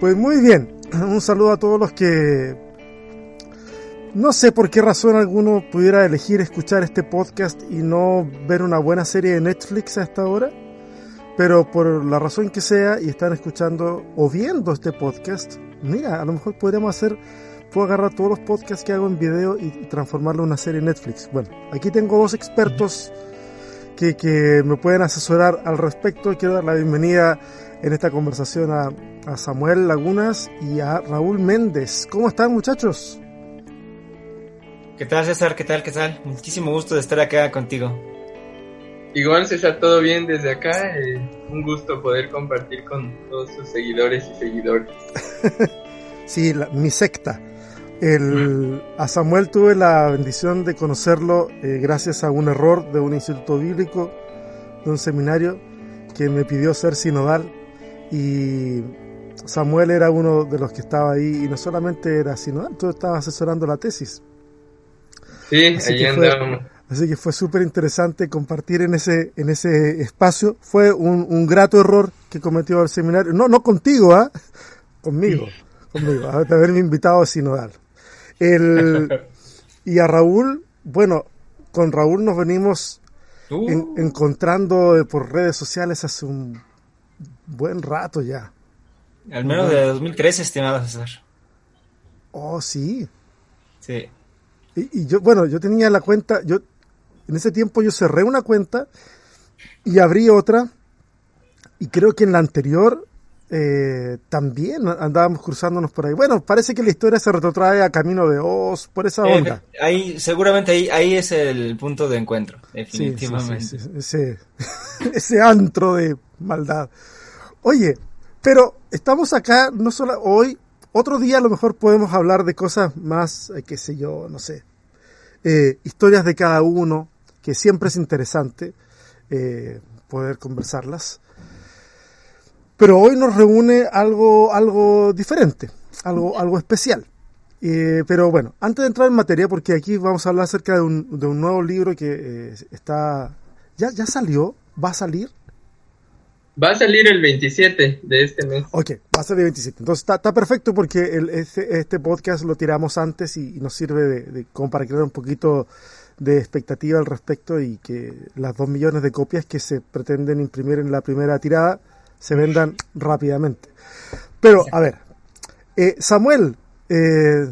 Pues muy bien, un saludo a todos los que no sé por qué razón alguno pudiera elegir escuchar este podcast y no ver una buena serie de Netflix a esta hora, pero por la razón que sea y están escuchando o viendo este podcast, mira, a lo mejor podríamos hacer, puedo agarrar todos los podcasts que hago en video y transformarlo en una serie Netflix. Bueno, aquí tengo dos expertos que, que me pueden asesorar al respecto. Quiero dar la bienvenida en esta conversación a, a Samuel Lagunas y a Raúl Méndez. ¿Cómo están muchachos? ¿Qué tal César? ¿Qué tal? ¿Qué tal? Muchísimo gusto de estar acá contigo. Igual César, todo bien desde acá. Eh, un gusto poder compartir con todos sus seguidores y seguidores. sí, la, mi secta. El, a Samuel tuve la bendición de conocerlo eh, gracias a un error de un instituto bíblico, de un seminario que me pidió ser sinodal y Samuel era uno de los que estaba ahí y no solamente era sinodal, tú estabas asesorando la tesis. Sí, así ahí andábamos. Así que fue súper interesante compartir en ese, en ese espacio. Fue un, un, grato error que cometió el seminario. No, no contigo, ¿ah? Conmigo. Conmigo. De haberme invitado a Sinodal. El, y a Raúl, bueno, con Raúl nos venimos uh. en, encontrando por redes sociales hace un buen rato ya. Al menos de 2013, estimado César. Oh, sí. Sí. Y, y, yo, bueno, yo tenía la cuenta, yo en ese tiempo yo cerré una cuenta y abrí otra y creo que en la anterior eh, también andábamos cruzándonos por ahí. Bueno, parece que la historia se retrotrae a Camino de Oz, por esa onda. Eh, ahí, seguramente ahí, ahí es el punto de encuentro, definitivamente. Sí, sí, sí, ese, ese antro de maldad. Oye, pero estamos acá, no solo hoy, otro día a lo mejor podemos hablar de cosas más, eh, qué sé yo, no sé, eh, historias de cada uno, que siempre es interesante eh, poder conversarlas. Pero hoy nos reúne algo, algo diferente, algo, algo especial. Pero bueno, antes de entrar en materia, porque aquí vamos a hablar acerca de un, de un nuevo libro que está... ¿Ya, ¿Ya salió? ¿Va a salir? Va a salir el 27 de este mes. Ok, va a salir el 27. Entonces está, está perfecto porque el, este, este, podcast lo tiramos antes y, y nos sirve de, de, como para crear un poquito de expectativa al respecto y que las dos millones de copias que se pretenden imprimir en la primera tirada se vendan rápidamente. Pero, a ver, eh, Samuel, eh,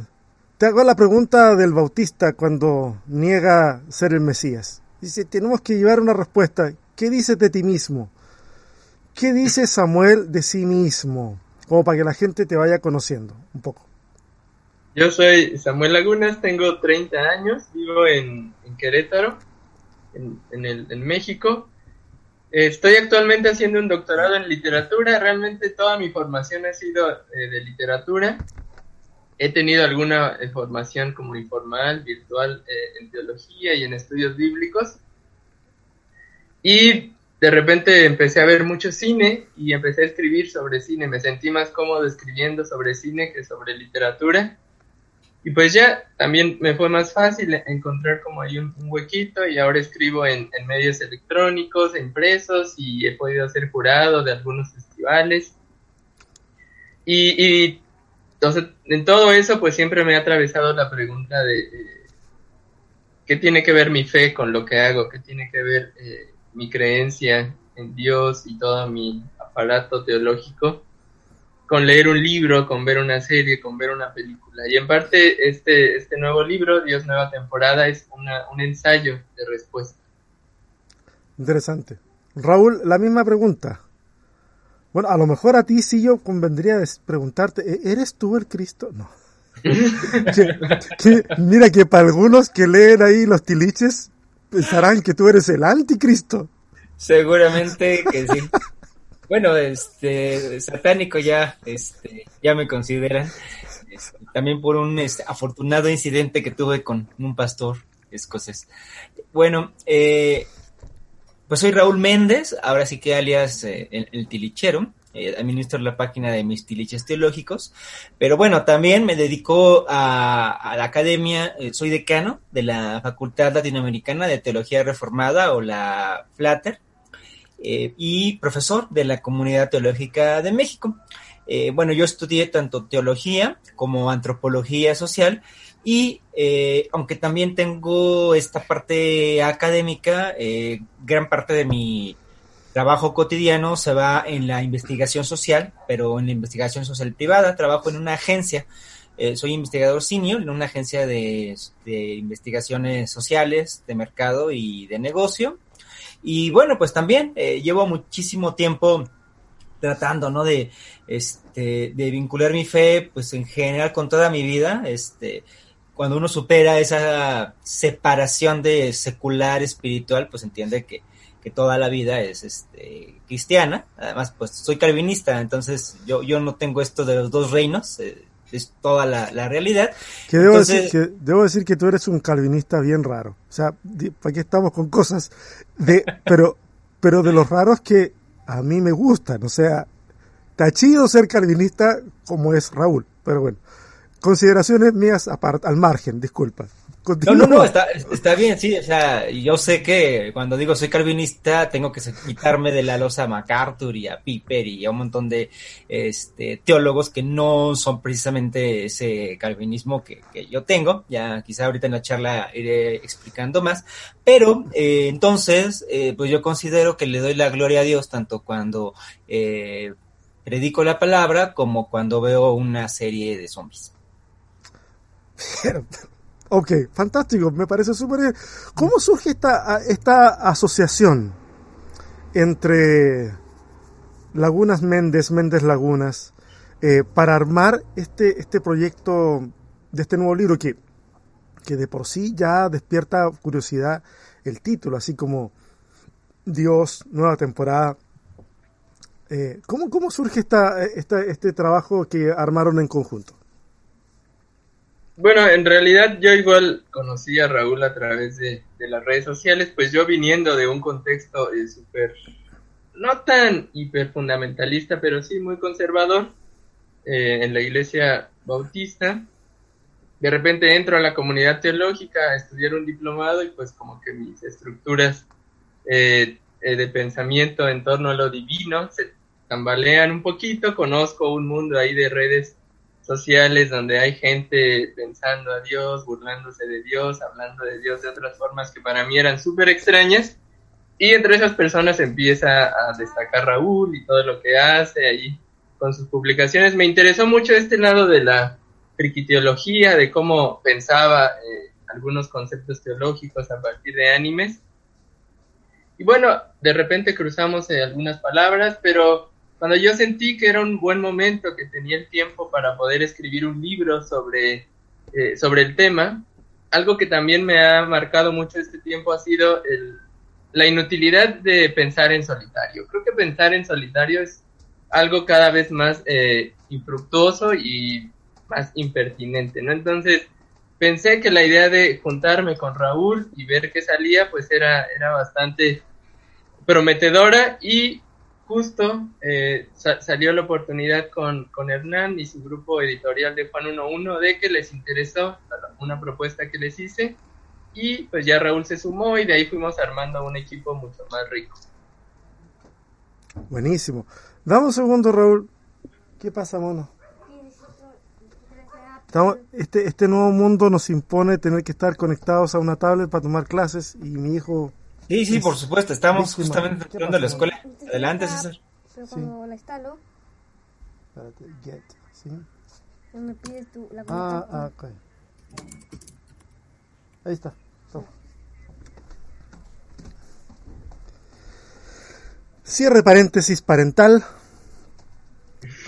te hago la pregunta del Bautista cuando niega ser el Mesías. Dice, tenemos que llevar una respuesta. ¿Qué dices de ti mismo? ¿Qué dice Samuel de sí mismo? Como para que la gente te vaya conociendo un poco. Yo soy Samuel Lagunas, tengo 30 años, vivo en, en Querétaro, en, en, el, en México. Estoy actualmente haciendo un doctorado en literatura. Realmente toda mi formación ha sido eh, de literatura. He tenido alguna eh, formación como informal, virtual, eh, en teología y en estudios bíblicos. Y de repente empecé a ver mucho cine y empecé a escribir sobre cine. Me sentí más cómodo escribiendo sobre cine que sobre literatura. Y pues ya también me fue más fácil encontrar como hay un, huequito y ahora escribo en, en, medios electrónicos, impresos y he podido ser jurado de algunos festivales. Y, y entonces, en todo eso pues siempre me ha atravesado la pregunta de eh, qué tiene que ver mi fe con lo que hago, qué tiene que ver eh, mi creencia en Dios y todo mi aparato teológico con leer un libro, con ver una serie, con ver una película. Y en parte este, este nuevo libro, Dios Nueva Temporada, es una, un ensayo de respuesta. Interesante. Raúl, la misma pregunta. Bueno, a lo mejor a ti sí yo convendría preguntarte, ¿eres tú el Cristo? No. que, que, mira que para algunos que leen ahí los tiliches pensarán que tú eres el anticristo. Seguramente que sí. Bueno, este, satánico ya, este, ya me consideran. Este, también por un este, afortunado incidente que tuve con un pastor escocés. Bueno, eh, pues soy Raúl Méndez, ahora sí que alias eh, el, el, tilichero. Eh, administro la página de mis tiliches teológicos, pero bueno, también me dedico a, a la academia, eh, soy decano de la Facultad Latinoamericana de Teología Reformada o la FLATER, eh, y profesor de la Comunidad Teológica de México. eh, bueno, yo estudié tanto teología como antropología social y eh, aunque también tengo esta parte académica, eh, gran parte de mi trabajo cotidiano se va en la investigación social, pero en la investigación social privada. Trabajo en una agencia, eh, soy investigador senior en una agencia de, de, investigaciones sociales, de mercado y de negocio. Y bueno, pues también llevo muchísimo tiempo tratando, ¿no? De, este, de vincular mi fe, pues en general con toda mi vida, este, cuando uno supera esa separación de secular espiritual, pues entiende que, que toda la vida es este, cristiana. Además, pues soy calvinista, entonces yo, yo no tengo esto de los dos reinos, eh, es toda la, la realidad. Que debo, entonces, decir que debo decir que tú eres un calvinista bien raro. O sea, ¿para qué estamos con cosas? de Pero, pero de los raros que a mí me gustan. O sea, está chido ser calvinista como es Raúl, pero bueno. Consideraciones mías apart, al margen, disculpa. Continúa. No, no, no, está, está, bien, sí, o sea, yo sé que cuando digo soy calvinista tengo que quitarme de la losa a MacArthur y a Piper y a un montón de este, teólogos que no son precisamente ese calvinismo que, que yo tengo, ya quizá ahorita en la charla iré explicando más, pero eh, entonces, eh, pues yo considero que le doy la gloria a Dios tanto cuando eh, predico la palabra como cuando veo una serie de zombies. Ok, fantástico, me parece súper. ¿Cómo surge esta, esta asociación entre Lagunas Méndez, Méndez Lagunas, eh, para armar este, este proyecto de este nuevo libro que, que de por sí ya despierta curiosidad el título, así como Dios, nueva temporada. Eh, ¿cómo, ¿Cómo surge esta, esta, este trabajo que armaron en conjunto? Bueno, en realidad yo igual conocí a Raúl a través de, las redes sociales, pues yo viniendo de un contexto eh, súper, no tan hiperfundamentalista, pero sí muy conservador eh, en la iglesia bautista, de repente entro a la comunidad teológica a estudiar un diplomado y pues como que mis estructuras eh, de pensamiento en torno a lo divino se tambalean un poquito, conozco un mundo ahí de redes sociales donde hay gente pensando a Dios, burlándose de Dios, hablando de Dios de otras formas que para mí eran súper extrañas. Y entre esas personas empieza a destacar Raúl y todo lo que hace ahí con sus publicaciones. Me interesó mucho este lado de la friquiteología, de cómo pensaba eh, algunos conceptos teológicos a partir de animes. Y bueno, de repente cruzamos eh, algunas palabras, pero cuando yo sentí que era un buen momento, que tenía el tiempo para poder escribir un libro sobre, eh, sobre el tema, algo que también me ha marcado mucho este tiempo ha sido la inutilidad de pensar en solitario. Creo que pensar en solitario es algo cada vez más eh, infructuoso y más impertinente, ¿no? Entonces, pensé que la idea de juntarme con Raúl y ver qué salía, pues era, era bastante prometedora y justo eh, salió la oportunidad con, con, Hernán y su grupo editorial de Juan 1.1 de que les interesó una propuesta que les hice y pues ya Raúl se sumó y de ahí fuimos armando un equipo mucho más rico. Buenísimo. Dame un segundo, Raúl. ¿Qué pasa, mono? Estamos, este, este nuevo mundo nos impone tener que estar conectados a una tablet para tomar clases y mi hijo Sí, sí, por supuesto. Estamos justamente entrando a la escuela. Adelante, César. Pero cuando la instalo. Espérate, get, ¿sí? Me pides tú la Ah, ah, ok. Ahí está. Toma. Cierre paréntesis parental.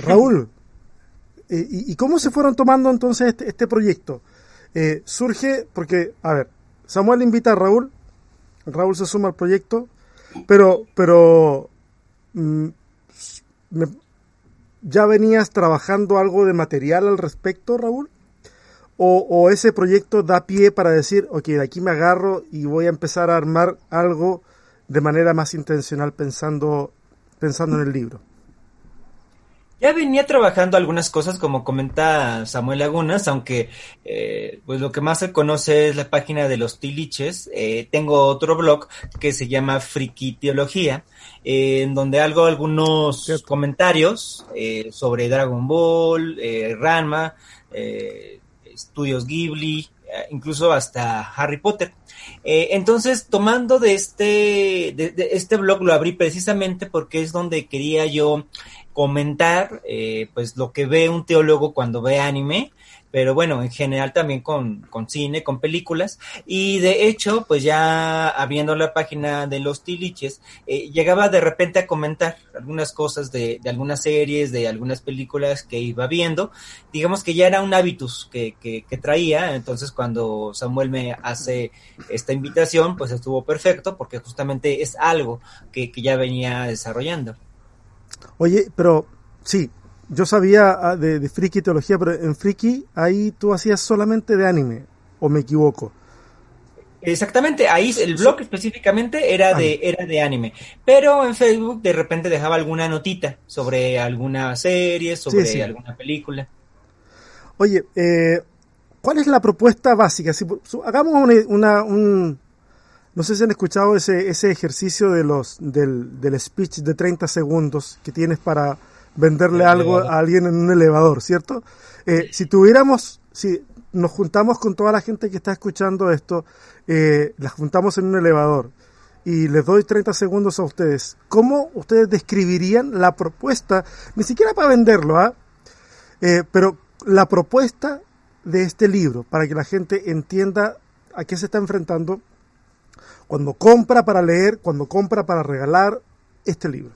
Raúl, eh, ¿y, cómo se fueron tomando entonces este, este proyecto? Eh, surge porque, a ver, Samuel invita a Raúl Raúl se suma al proyecto, pero, pero mm, ¿ya venías trabajando algo de material al respecto, Raúl? O, ese proyecto da pie para decir, ok, de aquí me agarro y voy a empezar a armar algo de manera más intencional pensando, pensando en el libro? Ya venía trabajando algunas cosas, como comenta Samuel Lagunas, aunque eh, pues lo que más se conoce es la página de los tiliches. Eh, tengo otro blog que se llama Friki Teología, eh, en donde hago algunos comentarios sobre Dragon Ball, Ranma, Estudios Ghibli, incluso hasta Harry Potter. entonces, tomando de este, de, este blog, lo abrí precisamente porque es donde quería yo comentar eh, pues lo que ve un teólogo cuando ve anime, pero bueno, en general también con, con, cine, con películas, y de hecho, pues ya abriendo la página de los tiliches, eh, llegaba de repente a comentar algunas cosas de, de, algunas series, de algunas películas que iba viendo, digamos que ya era un hábitus que, que, que traía, entonces cuando Samuel me hace esta invitación, pues estuvo perfecto, porque justamente es algo que, que ya venía desarrollando. Oye, pero sí, yo sabía ah, de, de Friki Teología, pero en Friki ahí tú hacías solamente de anime, o me equivoco. Exactamente, ahí el blog específicamente era de, era de anime, pero en Facebook de repente dejaba alguna notita sobre alguna serie, sobre alguna película. Oye, eh, ¿cuál es la propuesta básica? Si, hagamos una, un, no sé si han escuchado ese, ese ejercicio de los, del, del speech de 30 segundos que tienes para venderle algo a alguien en un elevador, ¿cierto? Eh, si tuviéramos, si nos juntamos con toda la gente que está escuchando esto, eh, las juntamos en un elevador y les doy 30 segundos a ustedes, ¿cómo ustedes describirían la propuesta, ni siquiera para venderlo, ¿ah? Eh, pero la propuesta de este libro, para que la gente entienda a qué se está enfrentando cuando compra para leer, cuando compra para regalar este libro.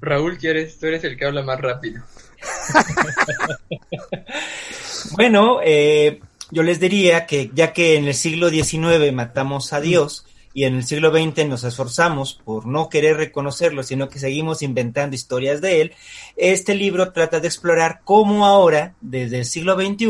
Raúl, ¿quieres? Tú eres el que habla más rápido. bueno, eh, yo les diría que ya que en el siglo XIX matamos a Dios, y en el siglo XX nos esforzamos por no querer reconocerlo, sino que seguimos inventando historias de él, este libro trata de explorar cómo ahora, desde el siglo XXI,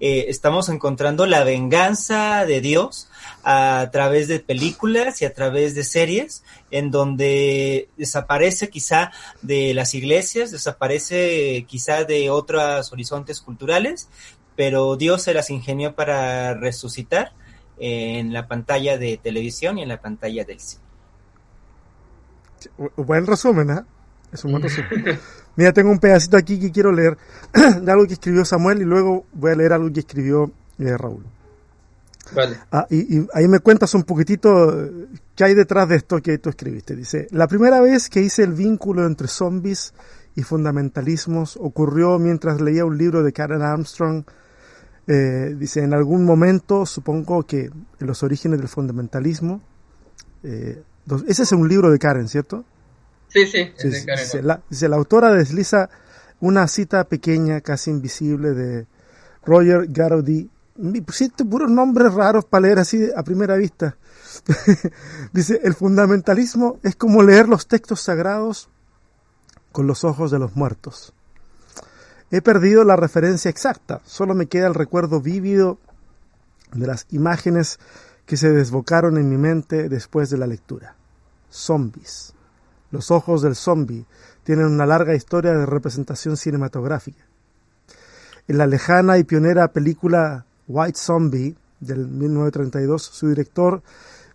eh, estamos encontrando la venganza de Dios a través de películas y a través de series, en donde desaparece quizá de las iglesias, desaparece quizá de otros horizontes culturales, pero Dios se las ingenió para resucitar en la pantalla de televisión y en la pantalla del cine. Buen resumen, ¿eh? Es un buen resumen. Mira, tengo un pedacito aquí que quiero leer de algo que escribió Samuel y luego voy a leer algo que escribió eh, Raúl. Vale. Ah, y, ahí me cuentas un poquitito eh, qué hay detrás de esto que tú escribiste. Dice, la primera vez que hice el vínculo entre zombies y fundamentalismos ocurrió mientras leía un libro de Karen Armstrong eh, dice, en algún momento, supongo que en los orígenes del fundamentalismo, eh, ese es un libro de Karen, ¿cierto? Sí, sí, es de Karen. Dice la, dice, la autora desliza una cita pequeña, casi invisible, de Roger Garaudy. Pusiste puros nombres raros para leer así a primera vista. dice, el fundamentalismo es como leer los textos sagrados con los ojos de los muertos. He perdido la referencia exacta, solo me queda el recuerdo vívido de las imágenes que se desbocaron en mi mente después de la lectura. Zombies. Los ojos del zombie tienen una larga historia de representación cinematográfica. En la lejana y pionera película White Zombie del 1932, su director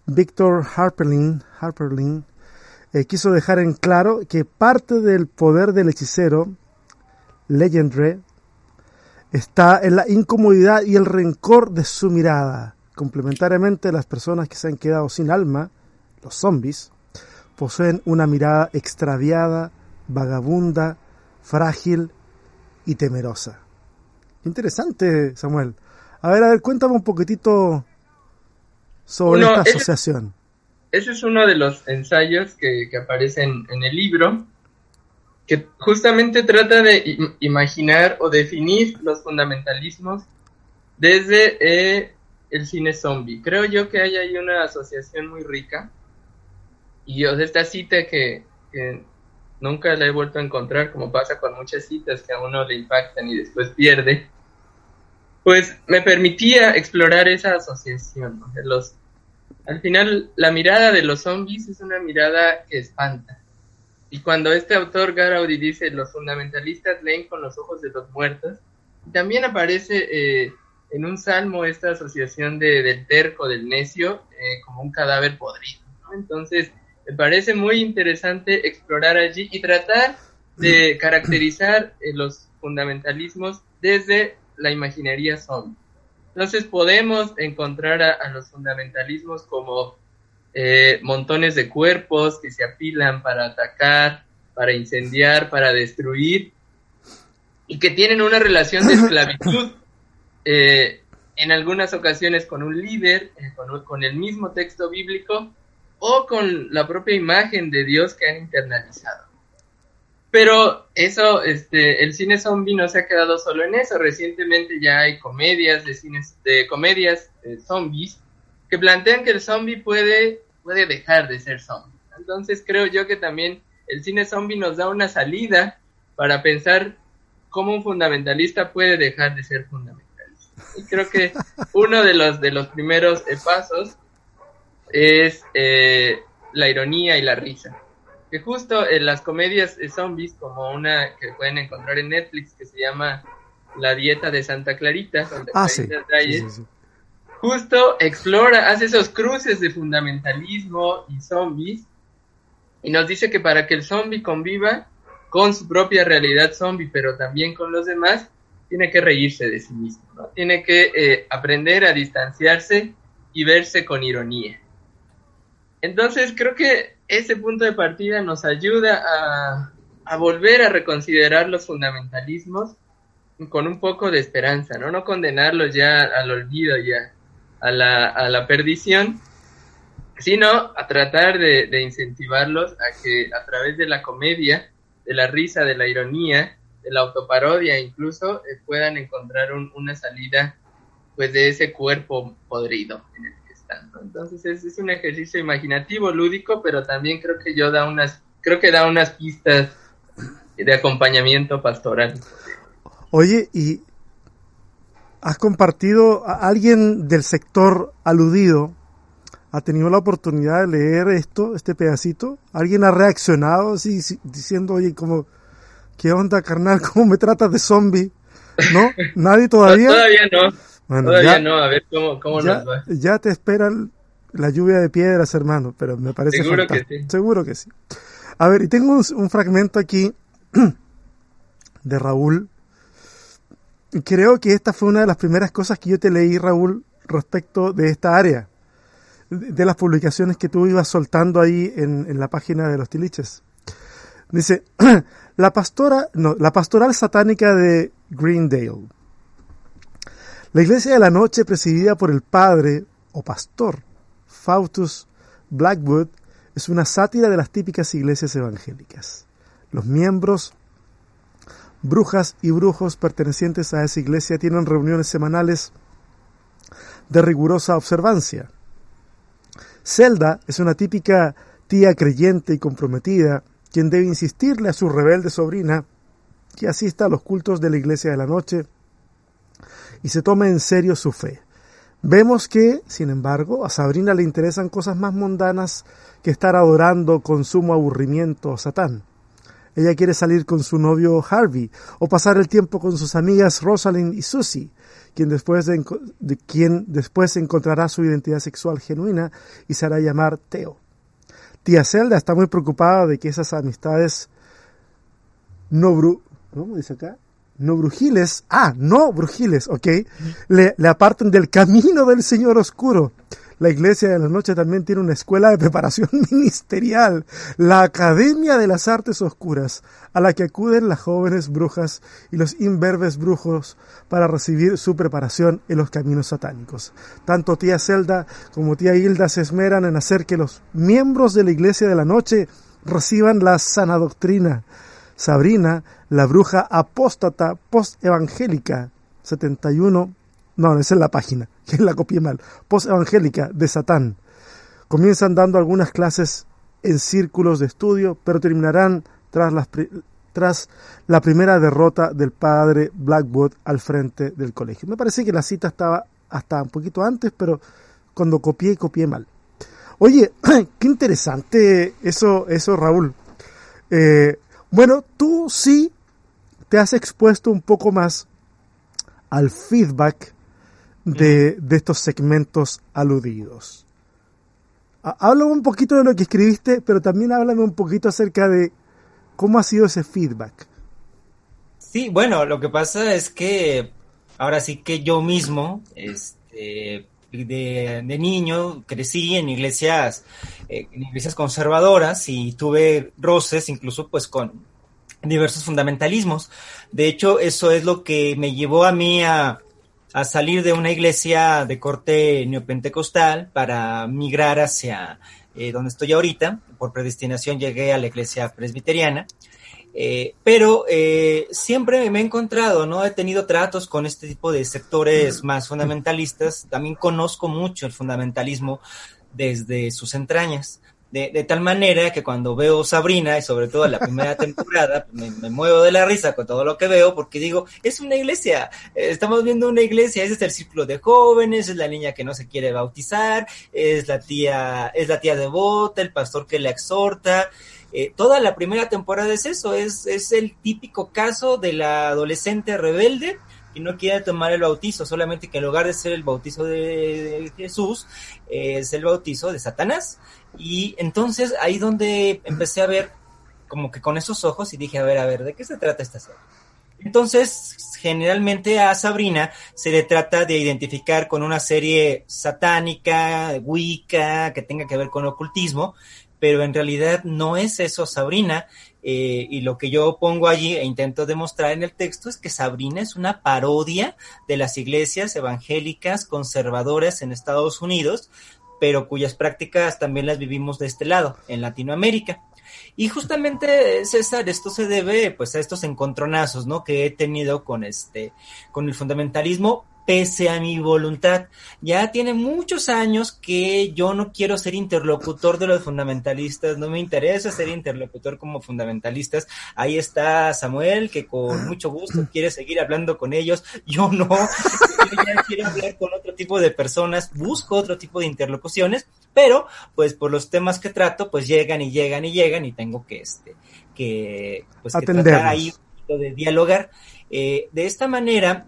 Victor Harperlin, Harperlin eh, quiso dejar en claro que parte del poder del hechicero Legendary está en la incomodidad y el rencor de su mirada. Complementariamente, las personas que se han quedado sin alma, los zombies, poseen una mirada extraviada, vagabunda, frágil y temerosa. Interesante, Samuel. A ver, a ver, cuéntame un poquitito sobre esta asociación. Ese, es uno de los ensayos que, que aparecen en el libro que justamente trata de imaginar o definir los fundamentalismos desde eh, el cine zombie. Creo yo que hay ahí una asociación muy rica. Y yo, esta cita que, nunca la he vuelto a encontrar, como pasa con muchas citas que a uno le impactan y después pierde, pues me permitía explorar esa asociación. Los, al final, la mirada de los zombies es una mirada que espanta y cuando este autor Garaudi dice los fundamentalistas leen con los ojos de los muertos, también aparece eh, en un salmo esta asociación de, del terco, del necio, eh, como un cadáver podrido. Entonces, me parece muy interesante explorar allí y tratar de caracterizar eh, los fundamentalismos desde la imaginería zombie. Entonces podemos encontrar a, los fundamentalismos como eh, montones de cuerpos que se apilan para atacar, para incendiar, para destruir, y que tienen una relación de esclavitud, eh, en algunas ocasiones con un líder, con, con el mismo texto bíblico, o con la propia imagen de Dios que han internalizado. Pero eso, este, el cine zombie no se ha quedado solo en eso. Recientemente ya hay comedias de cines, de comedias zombies que plantean que el zombie puede, puede dejar de ser zombie. Entonces creo yo que también el cine zombie nos da una salida para pensar cómo un fundamentalista puede dejar de ser fundamentalista. Y creo que uno de los de los primeros eh, pasos es eh, la ironía y la risa que justo en las comedias de zombies, como una que pueden encontrar en Netflix que se llama La dieta de Santa Clarita, ah, justo explora, hace esos cruces de fundamentalismo y zombies y nos dice que para que el zombie conviva con su propia realidad zombie, pero también con los demás, tiene que reírse de sí mismo, ¿no? tiene que eh, aprender a distanciarse y verse con ironía. Entonces creo que ese punto de partida nos ayuda a, volver a reconsiderar los fundamentalismos con un poco de esperanza, ¿no? No condenarlos ya al olvido, ya a la, a la perdición, sino a tratar de, incentivarlos a que a través de la comedia, de la risa, de la ironía, de la autoparodia incluso, eh, puedan encontrar una salida pues de ese cuerpo podrido en el entonces es, un ejercicio imaginativo, lúdico, pero también creo que yo da unas, creo que da unas pistas de acompañamiento pastoral. Oye, y has compartido, a alguien del sector aludido ha tenido la oportunidad de leer esto, este pedacito, alguien ha reaccionado así diciendo, oye, como, ¿qué onda, carnal? ¿Cómo me tratas de zombie? ¿No? ¿Nadie todavía? todavía no. Todavía no, a ver cómo, cómo ya, nos va. Ya te esperan la lluvia de piedras, hermano, pero me parece Seguro que sí. Seguro que sí. A ver, y tengo un, fragmento aquí de Raúl. Creo que esta fue una de las primeras cosas que yo te leí, Raúl, respecto de esta área, de, las publicaciones que tú ibas soltando ahí en, en la página de los tiliches. Dice, la pastora, no, la pastoral satánica de Greendale la Iglesia de la Noche, presidida por el padre o pastor Faustus Blackwood, es una sátira de las típicas iglesias evangélicas. Los miembros, brujas y brujos pertenecientes a esa iglesia tienen reuniones semanales de rigurosa observancia. Zelda es una típica tía creyente y comprometida, quien debe insistirle a su rebelde sobrina que asista a los cultos de la iglesia de la noche y se tome en serio su fe. Vemos que, sin embargo, a Sabrina le interesan cosas más mundanas que estar adorando con sumo aburrimiento a Satán. Ella quiere salir con su novio Harvey o pasar el tiempo con sus amigas Rosalind y Susie, quien después, de, quien después encontrará su identidad sexual genuina y se hará llamar Theo. Tía Zelda está muy preocupada de que esas amistades no bru ¿cómo dice acá? No brujiles, ah, no brujiles, ok, le, apartan del camino del Señor Oscuro. La Iglesia de la Noche también tiene una escuela de preparación ministerial, la Academia de las Artes Oscuras, a la que acuden las jóvenes brujas y los imberbes brujos para recibir su preparación en los caminos satánicos. Tanto tía Zelda como tía Hilda se esmeran en hacer que los miembros de la Iglesia de la Noche reciban la sana doctrina, Sabrina, la bruja apóstata post-evangélica, 71, no, esa es la página, que la copié mal, post-evangélica de Satán. Comienzan dando algunas clases en círculos de estudio, pero terminarán tras, las, tras la primera derrota del padre Blackwood al frente del colegio. Me parece que la cita estaba hasta un poquito antes, pero cuando copié, copié mal. Oye, qué interesante eso, eso Raúl. Eh, bueno, tú sí te has expuesto un poco más al feedback de, de estos segmentos aludidos. Háblame un poquito de lo que escribiste, pero también háblame un poquito acerca de cómo ha sido ese feedback. Sí, bueno, lo que pasa es que ahora sí que yo mismo, este, de, niño, crecí en iglesias, eh, iglesias conservadoras y tuve roces incluso pues con diversos fundamentalismos. De hecho, eso es lo que me llevó a mí a, a salir de una iglesia de corte neopentecostal para migrar hacia eh, donde estoy ahorita. Por predestinación llegué a la iglesia presbiteriana. Eh, pero eh, siempre me he encontrado, ¿no? He tenido tratos con este tipo de sectores más fundamentalistas. También conozco mucho el fundamentalismo desde sus entrañas. De, tal manera que cuando veo Sabrina, y sobre todo la primera temporada, me, muevo de la risa con todo lo que veo, porque digo, es una iglesia, eh, estamos viendo una iglesia, ese es el círculo de jóvenes, es la niña que no se quiere bautizar, es la tía, es la tía devota, el pastor que la exhorta, eh, toda la primera temporada es eso, es, es el típico caso de la adolescente rebelde y no quiere tomar el bautizo, solamente que en lugar de ser el bautizo de, Jesús, es el bautizo de Satanás. Y entonces ahí donde empecé a ver como que con esos ojos y dije, a ver, a ver, ¿de qué se trata esta serie? Entonces, generalmente a Sabrina se le trata de identificar con una serie satánica, wicca, que tenga que ver con ocultismo, pero en realidad no es eso Sabrina. Eh, y lo que yo pongo allí e intento demostrar en el texto es que Sabrina es una parodia de las iglesias evangélicas conservadoras en Estados Unidos, pero cuyas prácticas también las vivimos de este lado, en Latinoamérica. Y justamente, César, esto se debe pues a estos encontronazos, ¿no? que he tenido con este con el fundamentalismo, pese a mi voluntad. Ya tiene muchos años que yo no quiero ser interlocutor de los fundamentalistas, no me interesa ser interlocutor como fundamentalistas. Ahí está Samuel, que con mucho gusto quiere seguir hablando con ellos. Yo no, yo ya quiero hablar con otro tipo de personas, busco otro tipo de interlocuciones, pero pues por los temas que trato, pues llegan y llegan y llegan y tengo que, este, que, pues, que tratar ahí de dialogar. Eh, de esta manera,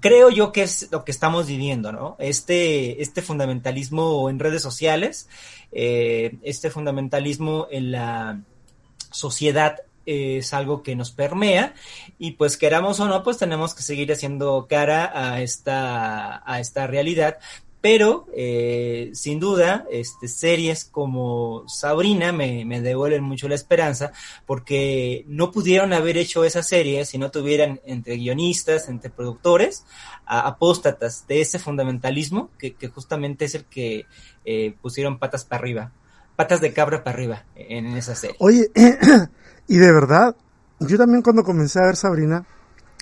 creo yo que es lo que estamos viviendo, ¿no? Este, este fundamentalismo en redes sociales, eh, este fundamentalismo en la sociedad es algo que nos permea y pues queramos o no, pues tenemos que seguir haciendo cara a esta, a esta realidad pero eh, sin duda, este, series como Sabrina me, me, devuelven mucho la esperanza porque no pudieron haber hecho esa serie si no tuvieran entre guionistas, entre productores, apóstatas de ese fundamentalismo que, que justamente es el que eh, pusieron patas para arriba, patas de cabra para arriba en esa serie. Oye, y de verdad, yo también cuando comencé a ver Sabrina,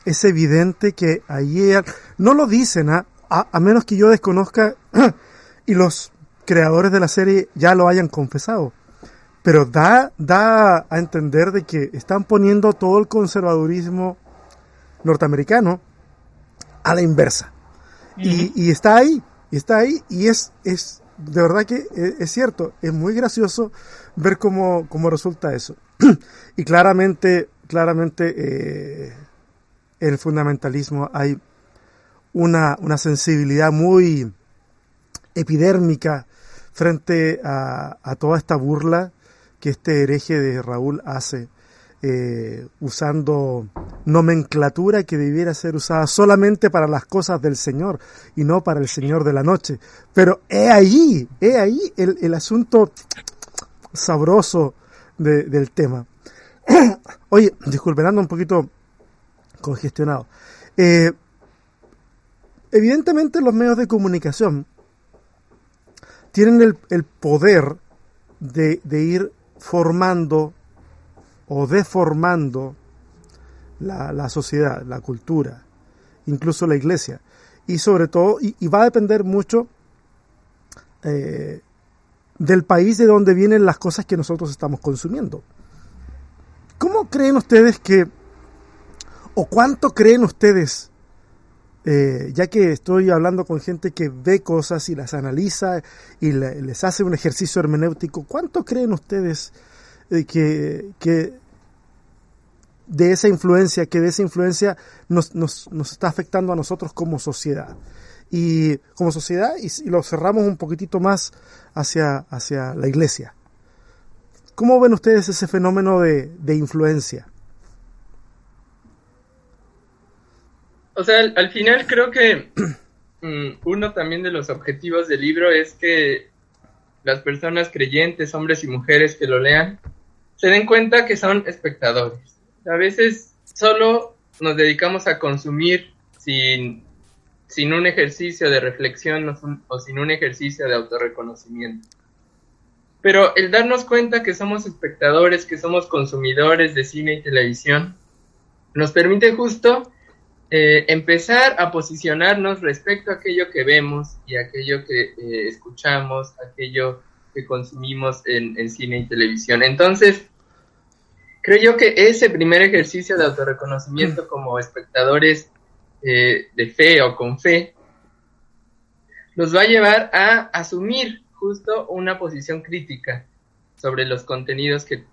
es evidente que ayer, no lo dicen, ¿ah? A, menos que yo desconozca y los creadores de la serie ya lo hayan confesado. Pero da, da a entender de que están poniendo todo el conservadurismo norteamericano a la inversa. y, está ahí, y está ahí, y es, es de verdad que e, es, cierto, es muy gracioso ver cómo, cómo resulta eso. y claramente, claramente eh, el fundamentalismo hay una, una sensibilidad muy epidérmica frente a, a, toda esta burla que este hereje de Raúl hace, eh, usando nomenclatura que debiera ser usada solamente para las cosas del Señor y no para el Señor de la noche. Pero he ahí, he ahí el, el asunto sabroso de, del tema. Oye, disculpen, ando un poquito congestionado. Eh, evidentemente los medios de comunicación tienen el, poder de, ir formando o deformando la, sociedad, la cultura, incluso la iglesia. Y sobre todo, y, va a depender mucho eh, del país de donde vienen las cosas que nosotros estamos consumiendo. ¿Cómo creen ustedes que, o cuánto creen ustedes eh, ya que estoy hablando con gente que ve cosas y las analiza y les hace un ejercicio hermenéutico, ¿cuánto creen ustedes eh, que, de esa influencia, que de esa influencia nos, está afectando a nosotros como sociedad. Y como sociedad, y, lo cerramos un poquitito más hacia, hacia la iglesia. ¿Cómo ven ustedes ese fenómeno de, de influencia? O sea, al, al final creo que mm, uno también de los objetivos del libro es que las personas creyentes, hombres y mujeres que lo lean, se den cuenta que son espectadores a veces solo nos dedicamos a consumir sin, sin un ejercicio de reflexión o, sin un ejercicio de autorreconocimiento. Pero el darnos cuenta que somos espectadores, que somos consumidores de cine y televisión, nos permite justo eh, empezar a posicionarnos respecto a aquello que vemos y aquello que eh, escuchamos, aquello que consumimos en, en, cine y televisión. Entonces, creo yo que ese primer ejercicio de autorreconocimiento como espectadores eh, de fe o con fe nos va a llevar a asumir justo una posición crítica sobre los contenidos que,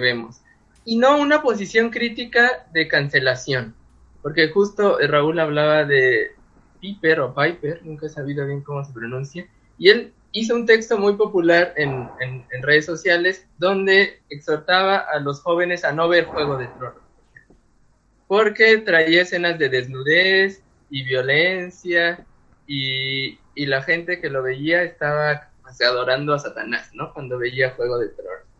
vemos. Y no una posición crítica de cancelación, porque justo Raúl hablaba de Piper o Piper, nunca he sabido bien cómo se pronuncia, y él hizo un texto muy popular en, redes sociales donde exhortaba a los jóvenes a no ver Juego de Tronos. Porque traía escenas de desnudez y violencia y, la gente que lo veía estaba adorando a Satanás, ¿no? Cuando veía Juego de Tronos.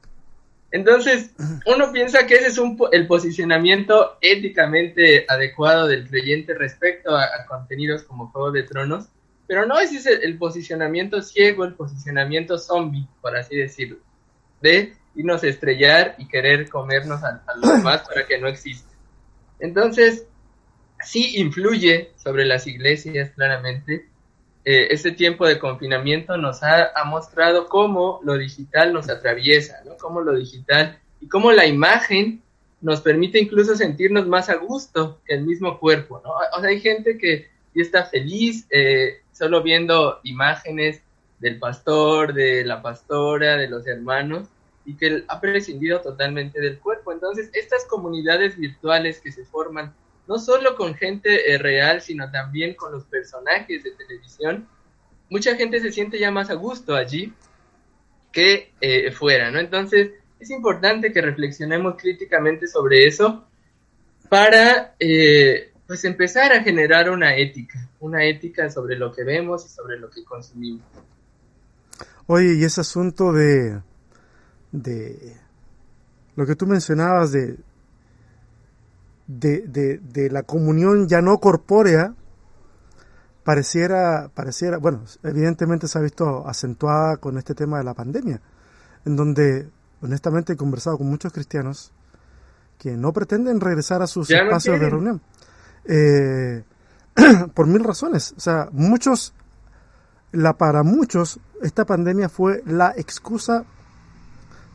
Entonces, uno piensa que ese es un, el posicionamiento éticamente adecuado del creyente respecto a contenidos como Juego de Tronos, pero no ese es el, posicionamiento ciego, el posicionamiento zombie, por así decirlo, de irnos a estrellar y querer comernos a, los demás para que no exista. Entonces, sí influye sobre las iglesias, claramente. Eh, este tiempo de confinamiento nos ha, mostrado cómo lo digital nos atraviesa, ¿no? Cómo lo digital y cómo la imagen nos permite incluso sentirnos más a gusto que el mismo cuerpo, ¿no? O sea, hay gente que ya está feliz eh, solo viendo imágenes del pastor, de la pastora, de los hermanos, y que ha prescindido totalmente del cuerpo. Entonces, estas comunidades virtuales que se forman, no solo con gente eh, real, sino también con los personajes de televisión, mucha gente se siente ya más a gusto allí que eh, fuera, ¿no? Entonces, es importante que reflexionemos críticamente sobre eso para eh, pues empezar a generar una ética, una ética sobre lo que vemos y sobre lo que consumimos. Oye, y ese asunto de, de lo que tú mencionabas de, de, de, la comunión ya no corpórea, pareciera, pareciera, bueno, evidentemente se ha visto acentuada con este tema de la pandemia, en donde honestamente he conversado con muchos cristianos que no pretenden regresar a sus espacios de reunión. Eh, por mil razones. O sea, muchos, la, para muchos, esta pandemia fue la excusa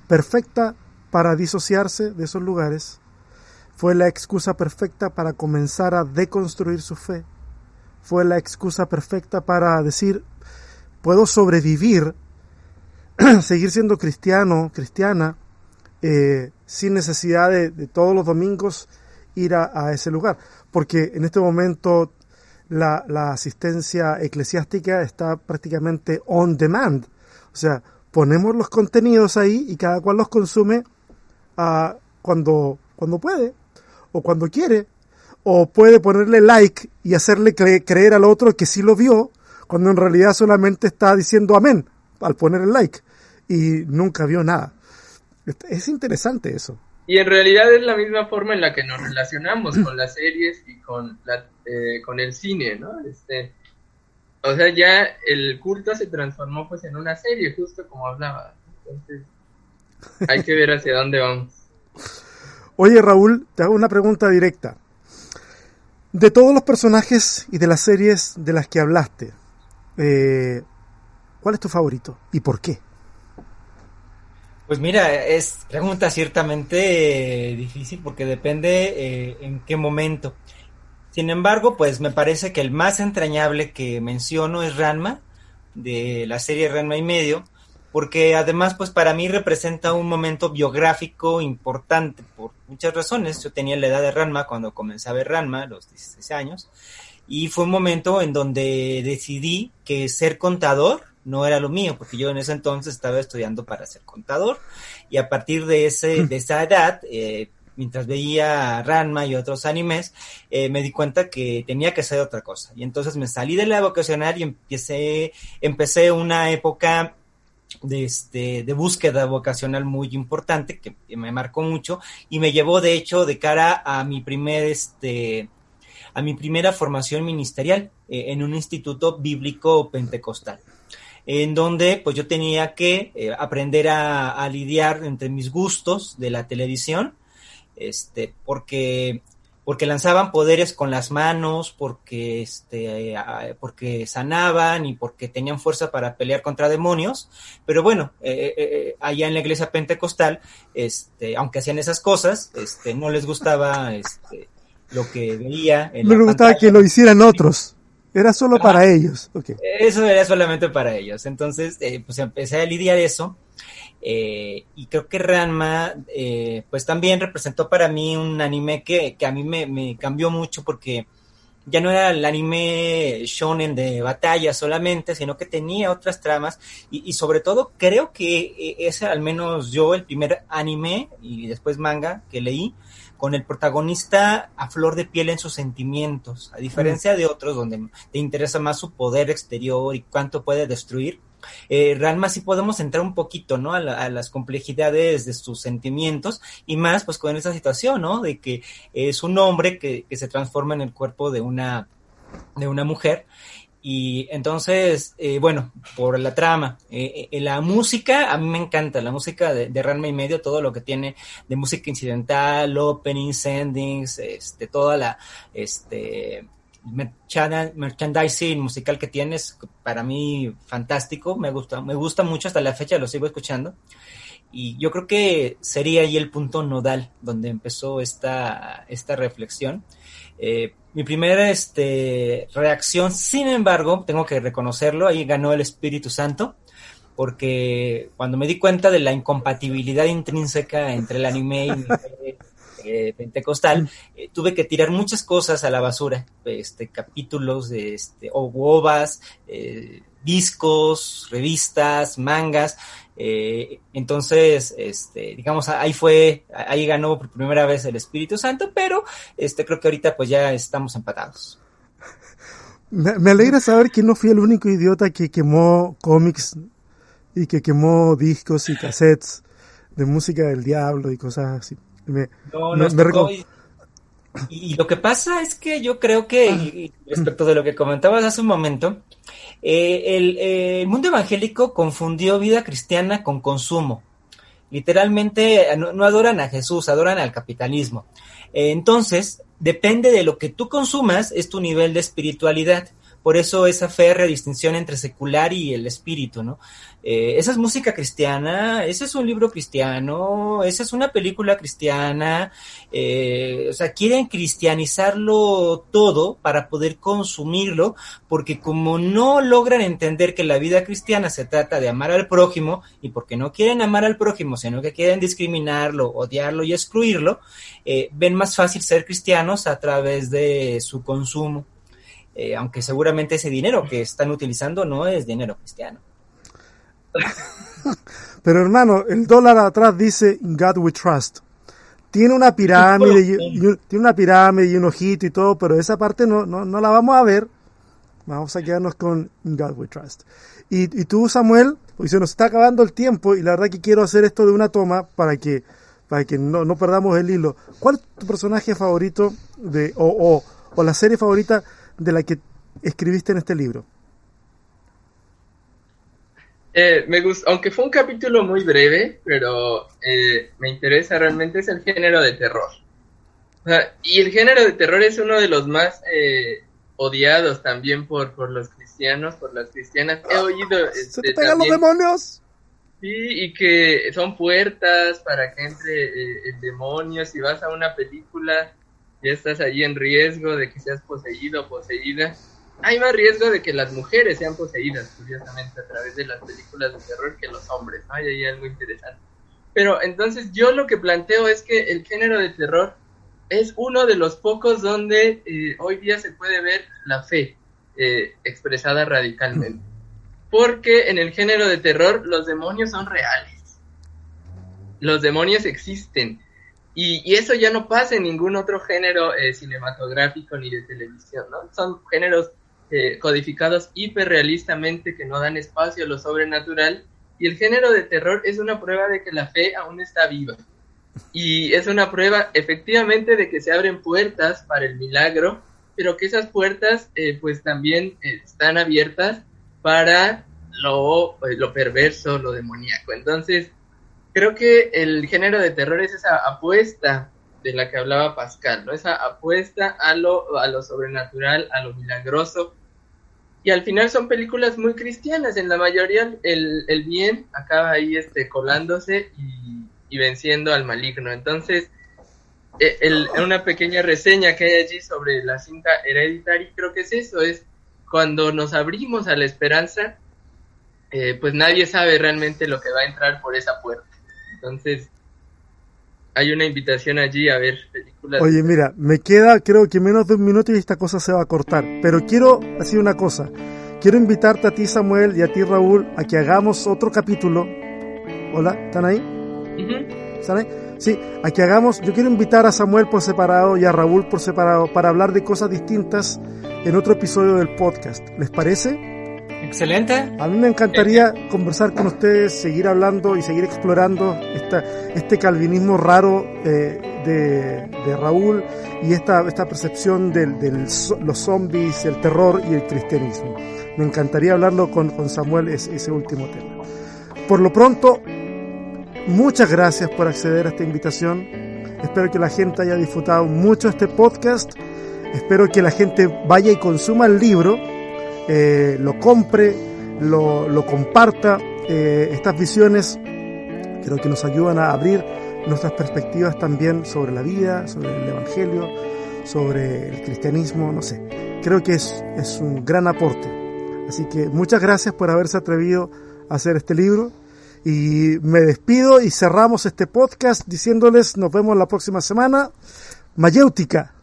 perfecta para disociarse de esos lugares. Fue la excusa perfecta para comenzar a deconstruir su fe. Fue la excusa perfecta para decir, puedo sobrevivir, seguir siendo cristiano, cristiana, eh, sin necesidad de, de todos los domingos ir a, ese lugar, porque en este momento la, asistencia eclesiástica está prácticamente on demand, o sea, ponemos los contenidos ahí y cada cual los consume uh, cuando, cuando puede o cuando quiere, o puede ponerle like y hacerle creer al otro que sí lo vio, cuando en realidad solamente está diciendo amén al poner el like y nunca vio nada. Es interesante eso. Y en realidad es la misma forma en la que nos relacionamos con las series y con, eh, con el cine, ¿no? Este, o sea, ya el culto se transformó pues en una serie, justo como hablaba. Entonces, hay que ver hacia dónde vamos. Oye, Raúl, te hago una pregunta directa. De todos los personajes y de las series de las que hablaste, eh, ¿cuál es tu favorito y por qué? Pues mira, es pregunta ciertamente eh, difícil porque depende eh, en qué momento. Sin embargo, pues me parece que el más entrañable que menciono es Ranma, de la serie Ranma y medio, porque además pues para mí representa un momento biográfico importante por muchas razones. Yo tenía la edad de Ranma cuando comencé a ver Ranma, los 16 años, y fue un momento en donde decidí que ser contador no era lo mío, porque yo en ese entonces estaba estudiando para ser contador y a partir de, ese, de esa edad, eh, mientras veía Ranma y otros animes, eh, me di cuenta que tenía que hacer otra cosa. Y entonces me salí de la vocacional y empecé, empecé una época de, este, de búsqueda vocacional muy importante que me marcó mucho y me llevó de hecho de cara a mi primer este a mi primera formación ministerial eh, en un instituto bíblico pentecostal en donde pues yo tenía que eh, aprender a, lidiar entre mis gustos de la televisión, este, porque, porque lanzaban poderes con las manos, porque, este, porque sanaban y porque tenían fuerza para pelear contra demonios, pero bueno, eh, eh, allá en la iglesia pentecostal, este, aunque hacían esas cosas, este, no les gustaba este, lo que veía. En no les gustaba que lo hicieran otros. Era solo para ellos. Eso era solamente para ellos. Entonces, eh, pues empecé a lidiar eso. Eh, y creo que Ranma, eh, pues también representó para mí un anime que, que a mí me, me, cambió mucho porque ya no era el anime shonen de batalla solamente, sino que tenía otras tramas y, y sobre todo creo que es al menos yo el primer anime y después manga que leí con el protagonista a flor de piel en sus sentimientos, a diferencia de otros donde te interesa más su poder exterior y cuánto puede destruir. Eh, Ranma sí podemos entrar un poquito, ¿no? A, las complejidades de sus sentimientos y más pues con esa situación, ¿no? De que es un hombre que, que se transforma en el cuerpo de una, de una mujer y entonces, eh, bueno, por la trama, eh, eh, la música, a mí me encanta, la música de, de Ranma y medio, todo lo que tiene de música incidental, openings, endings, este, toda la, este, merchandising musical que tienes, para mí fantástico, me gusta, me gusta mucho hasta la fecha, lo sigo escuchando. Y yo creo que sería ahí el punto nodal donde empezó esta, esta reflexión. Eh, mi primera este, reacción, sin embargo, tengo que reconocerlo, ahí ganó el Espíritu Santo, porque cuando me di cuenta de la incompatibilidad intrínseca entre el anime y eh, pentecostal, eh, tuve que tirar muchas cosas a la basura, este, capítulos de este, o ovas, eh, discos, revistas, mangas, entonces, este, digamos, ahí fue, ahí ganó por primera vez el Espíritu Santo, pero este, creo que ahorita pues ya estamos empatados. Me, alegra saber que no fui el único idiota que quemó cómics y que quemó discos y cassettes de música del diablo y cosas así. Me, no, no, y, lo que pasa es que yo creo que, respecto de lo que comentabas hace un momento, eh, el, mundo evangélico confundió vida cristiana con consumo. Literalmente no, adoran a Jesús, adoran al capitalismo. Eh, entonces, depende de lo que tú consumas, es tu nivel de espiritualidad. Por eso esa férrea distinción entre secular y el espíritu, ¿no? Eh, esa es música cristiana, ese es un libro cristiano, esa es una película cristiana, eh, o sea, quieren cristianizarlo todo para poder consumirlo, porque como no logran entender que la vida cristiana se trata de amar al prójimo, y porque no quieren amar al prójimo, sino que quieren discriminarlo, odiarlo y excluirlo, eh, ven más fácil ser cristianos a través de su consumo. Aunque seguramente ese dinero que están utilizando no es dinero cristiano. Pero hermano, el dólar atrás dice In God we trust. Tiene una pirámide, y, tiene una pirámide y un ojito y todo, pero esa parte no, no, no la vamos a ver. Vamos a quedarnos con In God we trust. Y, y tú, Samuel, pues se nos está acabando el tiempo y la verdad que quiero hacer esto de una toma para que, para que no, no perdamos el hilo. ¿Cuál es tu personaje favorito de, o, o, o la serie favorita de la que escribiste en este libro? Eh, me gusta, aunque fue un capítulo muy breve, pero eh, me interesa realmente es el género de terror. y el género de terror es uno de los más eh, odiados también por, por los cristianos, por las cristianas. He oído... ¡Se te este, pegan los demonios! Sí, y que son puertas para que entre el demonio. Si vas a una película ya estás allí en riesgo de que seas poseído o poseída. Hay más riesgo de que las mujeres sean poseídas, curiosamente, a través de las películas de terror que los hombres, ¿no? hay algo interesante. Pero entonces yo lo que planteo es que el género de terror es uno de los pocos donde eh, hoy día se puede ver la fe eh, expresada radicalmente. Porque en el género de terror los demonios son reales. Los demonios existen. Y, eso ya no pasa en ningún otro género eh, cinematográfico ni de televisión, ¿no? Son géneros codificados hiperrealistamente que no dan espacio a lo sobrenatural. Y el género de terror es una prueba de que la fe aún está viva y es una prueba efectivamente de que se abren puertas para el milagro, pero que esas puertas eh, pues también eh, están abiertas para lo, eh, lo perverso, lo demoníaco. Entonces, creo que el género de terror es esa apuesta de la que hablaba Pascal, ¿no? Esa apuesta a lo, a lo sobrenatural, a lo milagroso. Y al final son películas muy cristianas, en la mayoría el, el bien acaba ahí este, colándose y y venciendo al maligno. Entonces, eh, el, una pequeña reseña que hay allí sobre la cinta Hereditary, creo que es eso, es cuando nos abrimos a la esperanza, eh, pues nadie sabe realmente lo que va a entrar por esa puerta. Entonces, hay una invitación allí a ver películas. Oye, mira, me queda creo que menos de un minuto y esta cosa se va a cortar, pero quiero decir una cosa. Quiero invitarte a ti, Samuel, y a ti, Raúl, a que hagamos otro capítulo. Hola, ¿están ahí? ¿Sale? Sí, a que hagamos, yo quiero invitar a Samuel por separado y a Raúl por separado para hablar de cosas distintas en otro episodio del podcast. ¿Les parece? Excelente. A mí me encantaría conversar con ustedes, seguir hablando y seguir explorando esta, este calvinismo raro eh, de, Raúl y esta, esta percepción de los zombies, el terror y el cristianismo. Me encantaría hablarlo con, con Samuel ese, ese último tema. Por lo pronto, Muchas gracias por acceder a esta invitación. Espero que la gente haya disfrutado mucho este podcast. Espero que la gente vaya y consuma el libro, eh, lo compre, lo, comparta. Eh, estas visiones creo que nos ayudan a abrir nuestras perspectivas también sobre la vida, sobre el Evangelio, sobre el cristianismo, no sé. Creo que es, es un gran aporte. Así que muchas gracias por haberse atrevido a hacer este libro. Y me despido y cerramos este podcast diciéndoles nos vemos la próxima semana. Mayéutica.